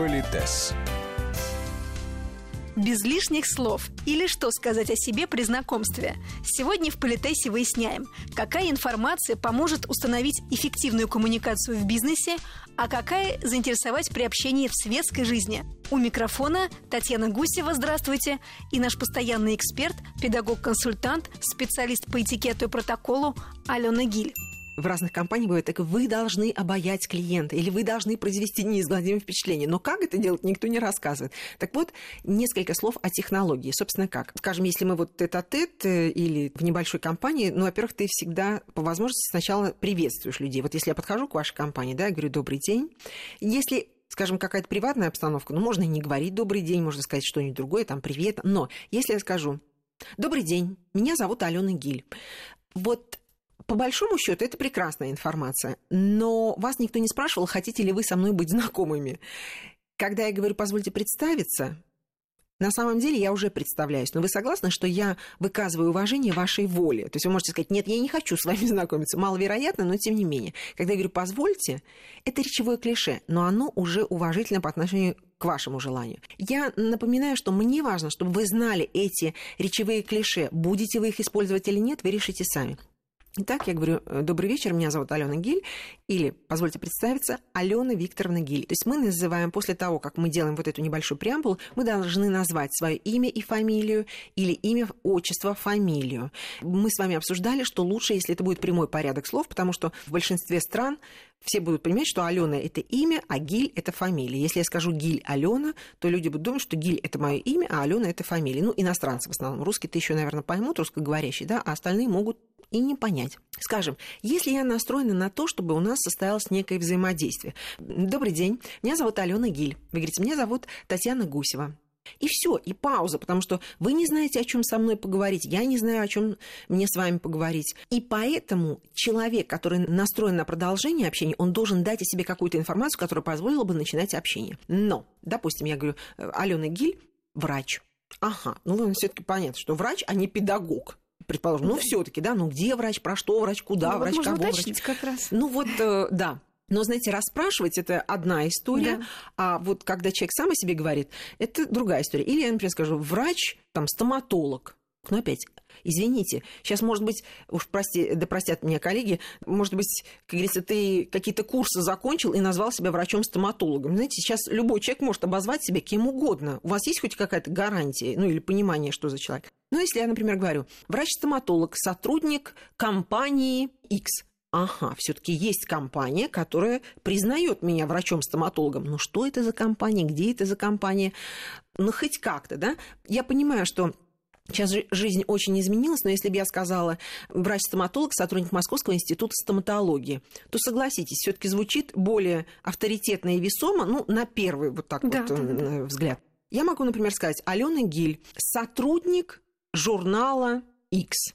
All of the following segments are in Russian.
Политес. Без лишних слов. Или что сказать о себе при знакомстве. Сегодня в Политесе выясняем, какая информация поможет установить эффективную коммуникацию в бизнесе, а какая заинтересовать при общении в светской жизни. У микрофона Татьяна Гусева, здравствуйте, и наш постоянный эксперт, педагог-консультант, специалист по этикету и протоколу Алена Гиль в разных компаниях бывает так, вы должны обаять клиента, или вы должны произвести неизгладимое впечатление. Но как это делать, никто не рассказывает. Так вот, несколько слов о технологии. Собственно, как? Скажем, если мы вот тет-а-тет э, или в небольшой компании, ну, во-первых, ты всегда по возможности сначала приветствуешь людей. Вот если я подхожу к вашей компании, да, я говорю «добрый день». Если скажем, какая-то приватная обстановка, ну, можно и не говорить «добрый день», можно сказать что-нибудь другое, там «привет». Но если я скажу «добрый день, меня зовут Алена Гиль», вот по большому счету это прекрасная информация, но вас никто не спрашивал, хотите ли вы со мной быть знакомыми. Когда я говорю, позвольте представиться, на самом деле я уже представляюсь, но вы согласны, что я выказываю уважение вашей воле? То есть вы можете сказать, нет, я не хочу с вами знакомиться. Маловероятно, но тем не менее. Когда я говорю «позвольте», это речевое клише, но оно уже уважительно по отношению к вашему желанию. Я напоминаю, что мне важно, чтобы вы знали эти речевые клише. Будете вы их использовать или нет, вы решите сами. Итак, я говорю, «Э, добрый вечер, меня зовут Алена Гиль, или, позвольте представиться, Алена Викторовна Гиль. То есть мы называем, после того, как мы делаем вот эту небольшую преамбулу, мы должны назвать свое имя и фамилию, или имя, отчество, фамилию. Мы с вами обсуждали, что лучше, если это будет прямой порядок слов, потому что в большинстве стран все будут понимать, что Алена это имя, а Гиль это фамилия. Если я скажу Гиль Алена, то люди будут думать, что Гиль это мое имя, а Алена это фамилия. Ну, иностранцы в основном. Русские-то еще, наверное, поймут, русскоговорящие, да, а остальные могут и не понять. Скажем, если я настроена на то, чтобы у нас состоялось некое взаимодействие. Добрый день, меня зовут Алена Гиль. Вы говорите, меня зовут Татьяна Гусева. И все, и пауза, потому что вы не знаете, о чем со мной поговорить, я не знаю, о чем мне с вами поговорить. И поэтому человек, который настроен на продолжение общения, он должен дать о себе какую-то информацию, которая позволила бы начинать общение. Но, допустим, я говорю, Алена Гиль, врач. Ага, ну все-таки понятно, что врач, а не педагог предположим, ну все-таки, да, ну где врач, про что врач, куда ну, врач, вот кого врач. как раз. Ну вот, э, да. Но, знаете, расспрашивать это одна история, да. а вот когда человек сам о себе говорит, это другая история. Или я, например, скажу, врач, там, стоматолог. Ну, опять, извините, сейчас, может быть, уж прости, да простят меня коллеги, может быть, как говорится, ты какие-то курсы закончил и назвал себя врачом-стоматологом. Знаете, сейчас любой человек может обозвать себя кем угодно. У вас есть хоть какая-то гарантия, ну, или понимание, что за человек? Ну, если я, например, говорю, врач-стоматолог, сотрудник компании X – ага, все-таки есть компания, которая признает меня врачом-стоматологом. Ну что это за компания, где это за компания? Ну хоть как-то, да? Я понимаю, что Сейчас жизнь очень изменилась, но если бы я сказала врач-стоматолог, сотрудник Московского института стоматологии, то согласитесь, все-таки звучит более авторитетно и весомо, ну, на первый вот так да, вот да, да. Э, взгляд. Я могу, например, сказать, Алена Гиль, сотрудник журнала X.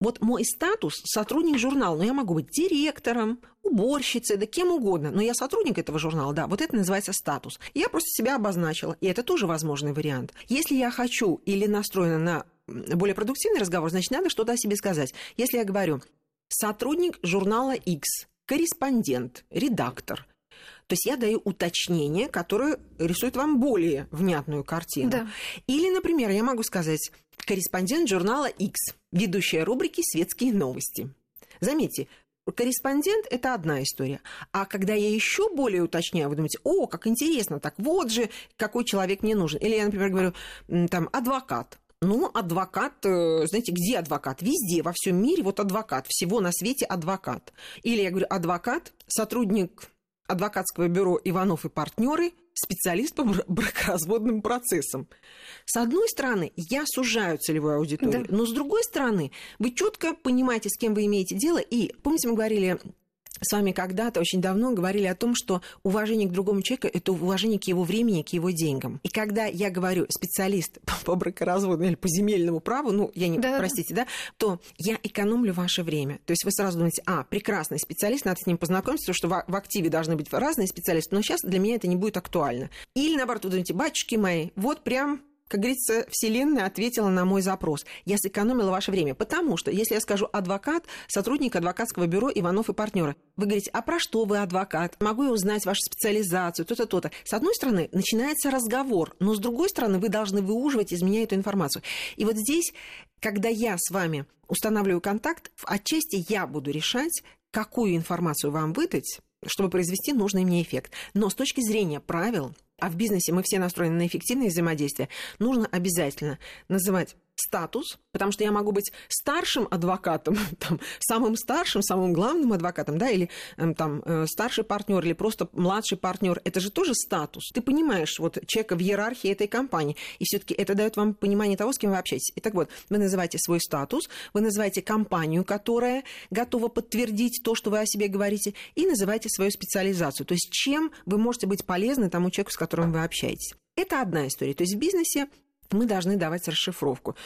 Вот мой статус – сотрудник журнала, но я могу быть директором, уборщицей, да кем угодно, но я сотрудник этого журнала, да, вот это называется статус. Я просто себя обозначила, и это тоже возможный вариант. Если я хочу или настроена на более продуктивный разговор, значит, надо что-то о себе сказать. Если я говорю сотрудник журнала X, корреспондент, редактор – то есть я даю уточнение, которое рисует вам более внятную картину. Да. Или, например, я могу сказать корреспондент журнала X, ведущая рубрики «Светские новости». Заметьте, корреспондент – это одна история. А когда я еще более уточняю, вы думаете, о, как интересно, так вот же, какой человек мне нужен. Или я, например, говорю, там, адвокат. Ну, адвокат, э, знаете, где адвокат? Везде, во всем мире вот адвокат, всего на свете адвокат. Или я говорю, адвокат, сотрудник адвокатского бюро «Иванов и партнеры», специалист по бракоразводным процессам. С одной стороны, я сужаю целевую аудиторию, да. но с другой стороны, вы четко понимаете, с кем вы имеете дело. И помните, мы говорили с вами когда-то очень давно говорили о том, что уважение к другому человеку – это уважение к его времени, к его деньгам. И когда я говорю специалист по бракоразводу или по земельному праву, ну, я не, да. простите, да, то я экономлю ваше время. То есть вы сразу думаете, а, прекрасный специалист, надо с ним познакомиться, потому что в активе должны быть разные специалисты, но сейчас для меня это не будет актуально. Или, наоборот, вы думаете, батюшки мои, вот прям как говорится, Вселенная ответила на мой запрос. Я сэкономила ваше время. Потому что, если я скажу адвокат, сотрудник адвокатского бюро Иванов и партнеры, вы говорите, а про что вы адвокат? Могу я узнать вашу специализацию, то-то, то-то. С одной стороны, начинается разговор, но с другой стороны, вы должны выуживать из меня эту информацию. И вот здесь, когда я с вами устанавливаю контакт, отчасти я буду решать, какую информацию вам выдать, чтобы произвести нужный мне эффект. Но с точки зрения правил, а в бизнесе мы все настроены на эффективное взаимодействие, нужно обязательно называть статус, потому что я могу быть старшим адвокатом, там, самым старшим, самым главным адвокатом, да, или эм, там э, старший партнер, или просто младший партнер. Это же тоже статус. Ты понимаешь вот человека в иерархии этой компании, и все-таки это дает вам понимание того, с кем вы общаетесь. Итак, вот, вы называете свой статус, вы называете компанию, которая готова подтвердить то, что вы о себе говорите, и называете свою специализацию. То есть чем вы можете быть полезны тому человеку, с которым вы общаетесь. Это одна история. То есть в бизнесе мы должны давать расшифровку.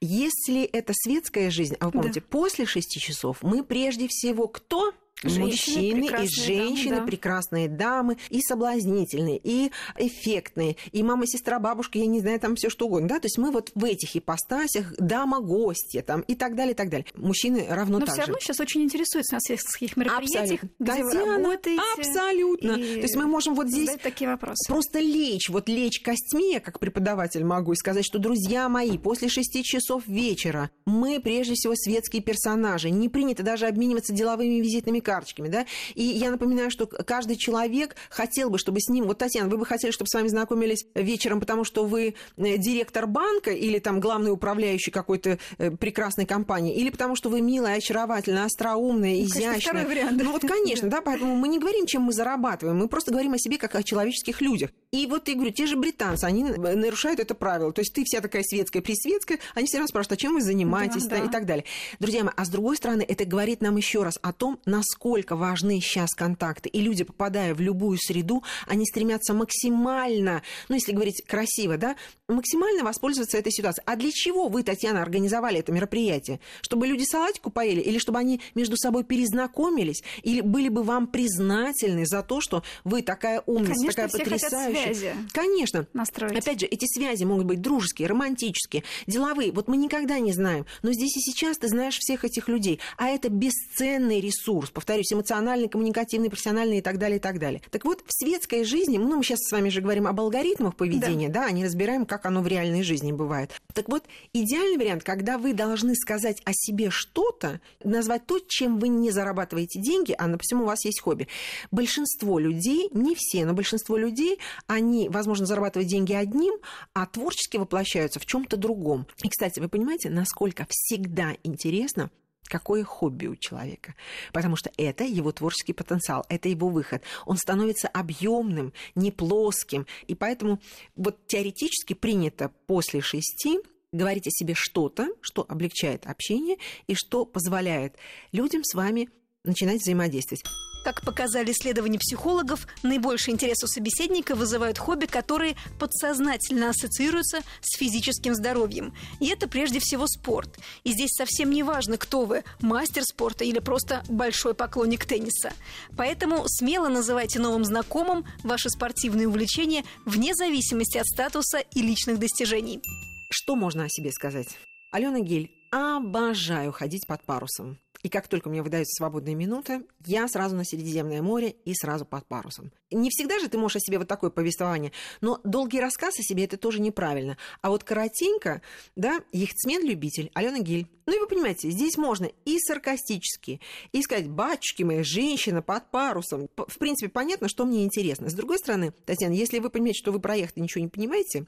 Если это светская жизнь, а вы помните, да. после шести часов мы прежде всего кто? Мужчины и женщины, дамы, да. прекрасные дамы, и соблазнительные, и эффектные, и мама, сестра, бабушка, я не знаю, там все что угодно, да, то есть мы вот в этих ипостасях, дама, гостья, там, и так далее, и так далее. Мужчины равно Но так все равно сейчас очень интересуются на светских мероприятиях, абсолютно. где Татьяна, вы работаете. Абсолютно. И... То есть мы можем вот здесь такие вопросы. просто лечь, вот лечь костьми, я как преподаватель могу и сказать, что, друзья мои, после шести часов вечера мы, прежде всего, светские персонажи, не принято даже обмениваться деловыми визитными карточками, да, и я напоминаю, что каждый человек хотел бы, чтобы с ним, вот, Татьяна, вы бы хотели, чтобы с вами знакомились вечером, потому что вы э, директор банка или там главный управляющий какой-то э, прекрасной компании, или потому что вы милая, очаровательная, остроумная, ну, изящная. Вариант. Ну вот, конечно, да, поэтому мы не говорим, чем мы зарабатываем, мы просто говорим о себе как о человеческих людях. И вот я говорю, те же британцы, они нарушают это правило. То есть ты вся такая светская, пресветская, они все равно спрашивают, а чем вы занимаетесь да, да. и так далее. Друзья мои, а с другой стороны, это говорит нам еще раз о том, насколько важны сейчас контакты. И люди, попадая в любую среду, они стремятся максимально, ну, если говорить красиво, да, максимально воспользоваться этой ситуацией. А для чего вы, Татьяна, организовали это мероприятие? Чтобы люди салатику поели? Или чтобы они между собой перезнакомились? Или были бы вам признательны за то, что вы такая умница, Конечно, такая потрясающая? Связи Конечно. Настроить. Опять же, эти связи могут быть дружеские, романтические, деловые. Вот мы никогда не знаем. Но здесь и сейчас ты знаешь всех этих людей. А это бесценный ресурс. Повторюсь, эмоциональный, коммуникативный, профессиональный и так далее, и так далее. Так вот, в светской жизни, ну, мы сейчас с вами же говорим об алгоритмах поведения, да, да а не разбираем, как оно в реальной жизни бывает. Так вот, идеальный вариант, когда вы должны сказать о себе что-то, назвать то, чем вы не зарабатываете деньги, а, например, у вас есть хобби. Большинство людей, не все, но большинство людей, они, возможно, зарабатывают деньги одним, а творчески воплощаются в чем-то другом. И, кстати, вы понимаете, насколько всегда интересно какое хобби у человека. Потому что это его творческий потенциал, это его выход. Он становится объемным, не плоским. И поэтому вот теоретически принято после шести говорить о себе что-то, что облегчает общение и что позволяет людям с вами начинать взаимодействовать. Как показали исследования психологов, наибольший интерес у собеседника вызывают хобби, которые подсознательно ассоциируются с физическим здоровьем. И это прежде всего спорт. И здесь совсем не важно, кто вы – мастер спорта или просто большой поклонник тенниса. Поэтому смело называйте новым знакомым ваши спортивные увлечения вне зависимости от статуса и личных достижений. Что можно о себе сказать? Алена Гель, обожаю ходить под парусом. И как только мне выдаются свободные минуты, я сразу на Средиземное море и сразу под парусом. Не всегда же ты можешь о себе вот такое повествование, но долгий рассказ о себе это тоже неправильно. А вот коротенько, да, яхтсмен-любитель, Алена Гиль. Ну и вы понимаете, здесь можно и саркастически, и сказать, батюшки мои, женщина под парусом. В принципе, понятно, что мне интересно. С другой стороны, Татьяна, если вы понимаете, что вы про яхты ничего не понимаете,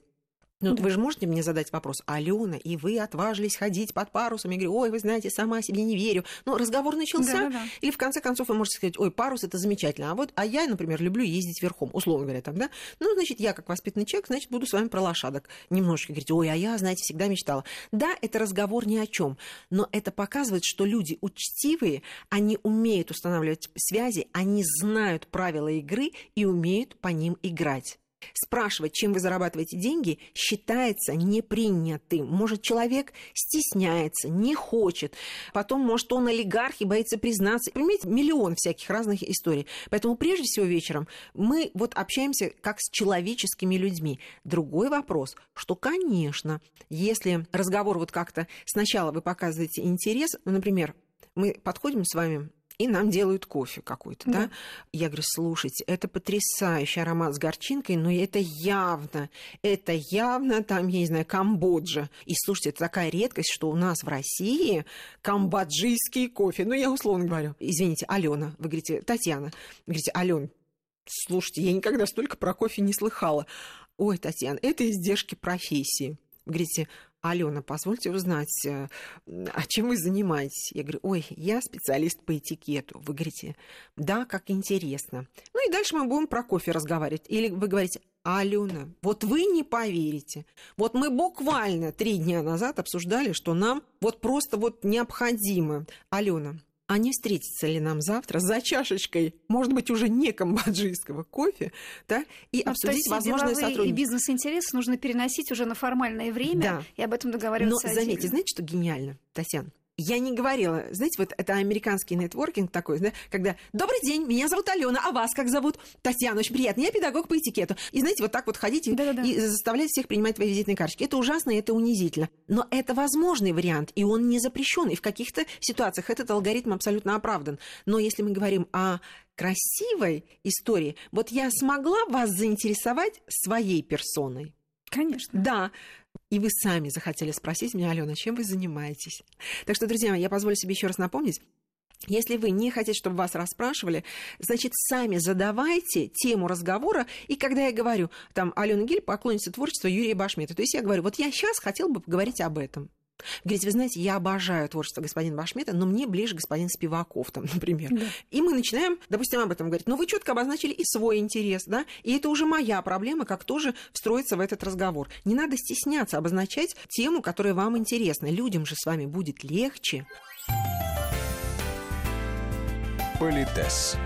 ну, вы же можете мне задать вопрос, Алена, и вы отважились ходить под парусом? Я говорю, ой, вы знаете, сама себе не верю. Ну, разговор начался. Да, да, да. Или в конце концов вы можете сказать, ой, парус это замечательно. А вот, а я, например, люблю ездить верхом, условно говоря, там, да? Ну, значит, я как воспитанный человек, значит, буду с вами про лошадок немножечко говорить, ой, а я, знаете, всегда мечтала. Да, это разговор ни о чем, но это показывает, что люди учтивые, они умеют устанавливать связи, они знают правила игры и умеют по ним играть. Спрашивать, чем вы зарабатываете деньги, считается непринятым. Может, человек стесняется, не хочет. Потом, может, он олигарх и боится признаться. Понимаете, миллион всяких разных историй. Поэтому прежде всего вечером мы вот общаемся как с человеческими людьми. Другой вопрос, что, конечно, если разговор вот как-то сначала вы показываете интерес, ну, например, мы подходим с вами и нам делают кофе какой-то, да. да? Я говорю, слушайте, это потрясающий аромат с горчинкой, но это явно, это явно там, я не знаю, Камбоджа. И слушайте, это такая редкость, что у нас в России камбоджийский кофе. Ну, я условно говорю. Извините, Алена, вы говорите, Татьяна, вы говорите, Ален, слушайте, я никогда столько про кофе не слыхала. Ой, Татьяна, это издержки профессии. Вы говорите, Алена, позвольте узнать, э, а чем вы занимаетесь? Я говорю, ой, я специалист по этикету. Вы говорите, да, как интересно. Ну и дальше мы будем про кофе разговаривать. Или вы говорите, Алена, вот вы не поверите. Вот мы буквально три дня назад обсуждали, что нам вот просто вот необходимо. Алена, а не встретиться ли нам завтра за чашечкой, может быть, уже не камбоджийского кофе, да, и Но, обсудить возможное сотрудничество. И бизнес-интересы нужно переносить уже на формальное время да. и об этом договариваться Но заметьте, знаете, что гениально, Татьяна? Я не говорила, знаете, вот это американский нетворкинг такой, да, когда «Добрый день, меня зовут Алена, а вас как зовут?» «Татьяна, очень приятно, я педагог по этикету». И знаете, вот так вот ходите Да-да-да. и заставлять всех принимать твои визитные карточки. Это ужасно, это унизительно. Но это возможный вариант, и он не запрещен. И в каких-то ситуациях этот алгоритм абсолютно оправдан. Но если мы говорим о красивой истории, вот я смогла вас заинтересовать своей персоной. Конечно. Да, и вы сами захотели спросить меня, Алена, чем вы занимаетесь? Так что, друзья мои, я позволю себе еще раз напомнить, если вы не хотите, чтобы вас расспрашивали, значит, сами задавайте тему разговора. И когда я говорю, там, Алена Гиль, поклонница творчества Юрия Башмета, то есть я говорю, вот я сейчас хотел бы поговорить об этом. Говорите, вы знаете, я обожаю творчество господина Башмета, но мне ближе господин Спиваков, там, например. Да. И мы начинаем, допустим, об этом говорить. Но вы четко обозначили и свой интерес, да, и это уже моя проблема, как тоже встроиться в этот разговор. Не надо стесняться обозначать тему, которая вам интересна. Людям же с вами будет легче. Политес.